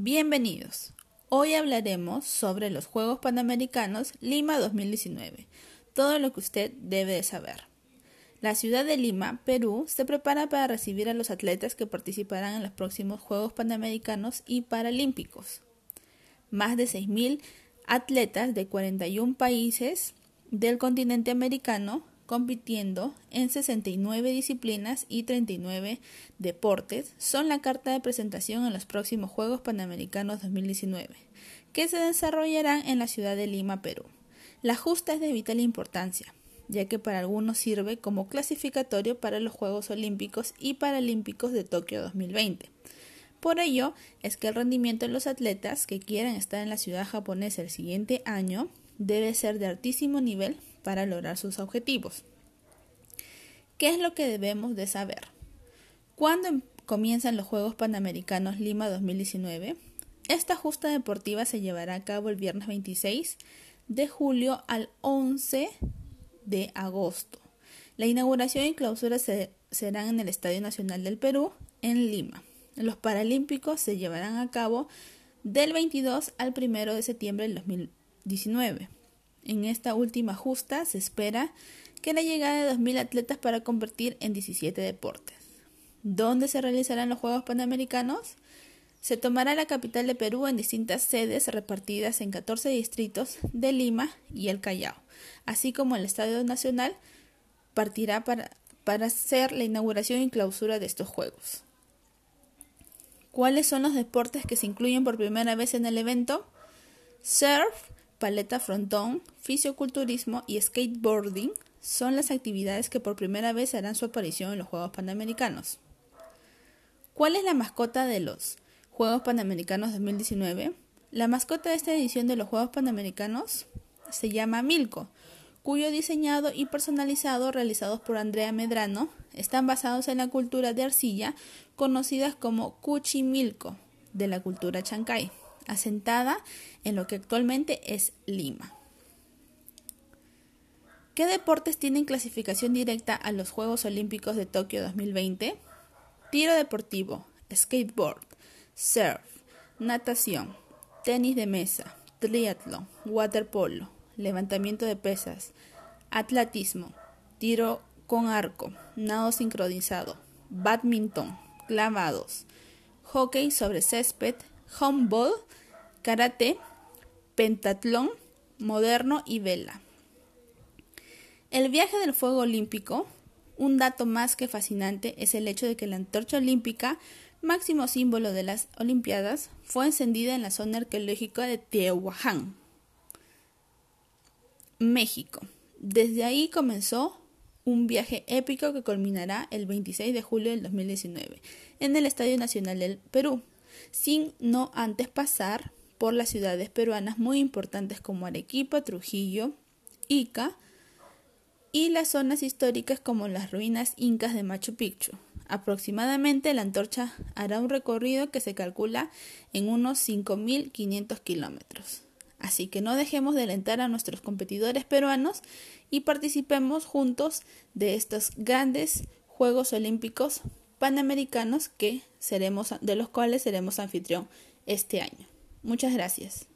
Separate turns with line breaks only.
Bienvenidos. Hoy hablaremos sobre los Juegos Panamericanos Lima 2019, todo lo que usted debe de saber. La ciudad de Lima, Perú, se prepara para recibir a los atletas que participarán en los próximos Juegos Panamericanos y Paralímpicos. Más de 6.000 atletas de 41 países del continente americano compitiendo en 69 disciplinas y 39 deportes, son la carta de presentación en los próximos Juegos Panamericanos 2019, que se desarrollarán en la ciudad de Lima, Perú. La justa es de vital importancia, ya que para algunos sirve como clasificatorio para los Juegos Olímpicos y Paralímpicos de Tokio 2020. Por ello es que el rendimiento de los atletas que quieran estar en la ciudad japonesa el siguiente año debe ser de altísimo nivel para lograr sus objetivos. ¿Qué es lo que debemos de saber? ¿Cuándo em-, comienzan los Juegos Panamericanos Lima 2019? Esta justa deportiva se llevará a cabo el viernes 26 de julio al 11 de agosto. La inauguración y clausura se, serán en el Estadio Nacional del Perú, en Lima. Los Paralímpicos se llevarán a cabo del 22 al 1 de septiembre del 2019. En esta última justa se espera que la llegada de 2.000 atletas para convertir en 17 deportes. ¿Dónde se realizarán los Juegos Panamericanos? Se tomará la capital de Perú en distintas sedes repartidas en 14 distritos de Lima y el Callao, así como el Estadio Nacional partirá para, para hacer la inauguración y clausura de estos Juegos. ¿Cuáles son los deportes que se incluyen por primera vez en el evento? Surf, paleta frontón, fisioculturismo y skateboarding son las actividades que por primera vez harán su aparición en los Juegos Panamericanos. ¿Cuál es la mascota de los Juegos Panamericanos 2019? La mascota de esta edición de los Juegos Panamericanos se llama Milko, cuyo diseñado y personalizado realizados por Andrea Medrano están basados en la cultura de arcilla conocida como Cuchimilco de la cultura chancay asentada en lo que actualmente es Lima. ¿Qué deportes tienen clasificación directa a los Juegos Olímpicos de Tokio 2020? Tiro deportivo, skateboard, surf, natación, tenis de mesa, triatlón, waterpolo, levantamiento de pesas, atletismo, tiro con arco, nado sincronizado, badminton, clavados, hockey sobre césped, humboldt, karate, pentatlón, moderno y vela. El viaje del fuego olímpico, un dato más que fascinante es el hecho de que la antorcha olímpica, máximo símbolo de las Olimpiadas, fue encendida en la zona arqueológica de Tehuacán, México. Desde ahí comenzó un viaje épico que culminará el 26 de julio del 2019 en el Estadio Nacional del Perú, sin no antes pasar por las ciudades peruanas muy importantes como Arequipa, Trujillo, Ica y las zonas históricas como las ruinas incas de Machu Picchu. Aproximadamente la antorcha hará un recorrido que se calcula en unos 5.500 kilómetros. Así que no dejemos de alentar a nuestros competidores peruanos y participemos juntos de estos grandes Juegos Olímpicos Panamericanos que seremos, de los cuales seremos anfitrión este año. Muchas gracias.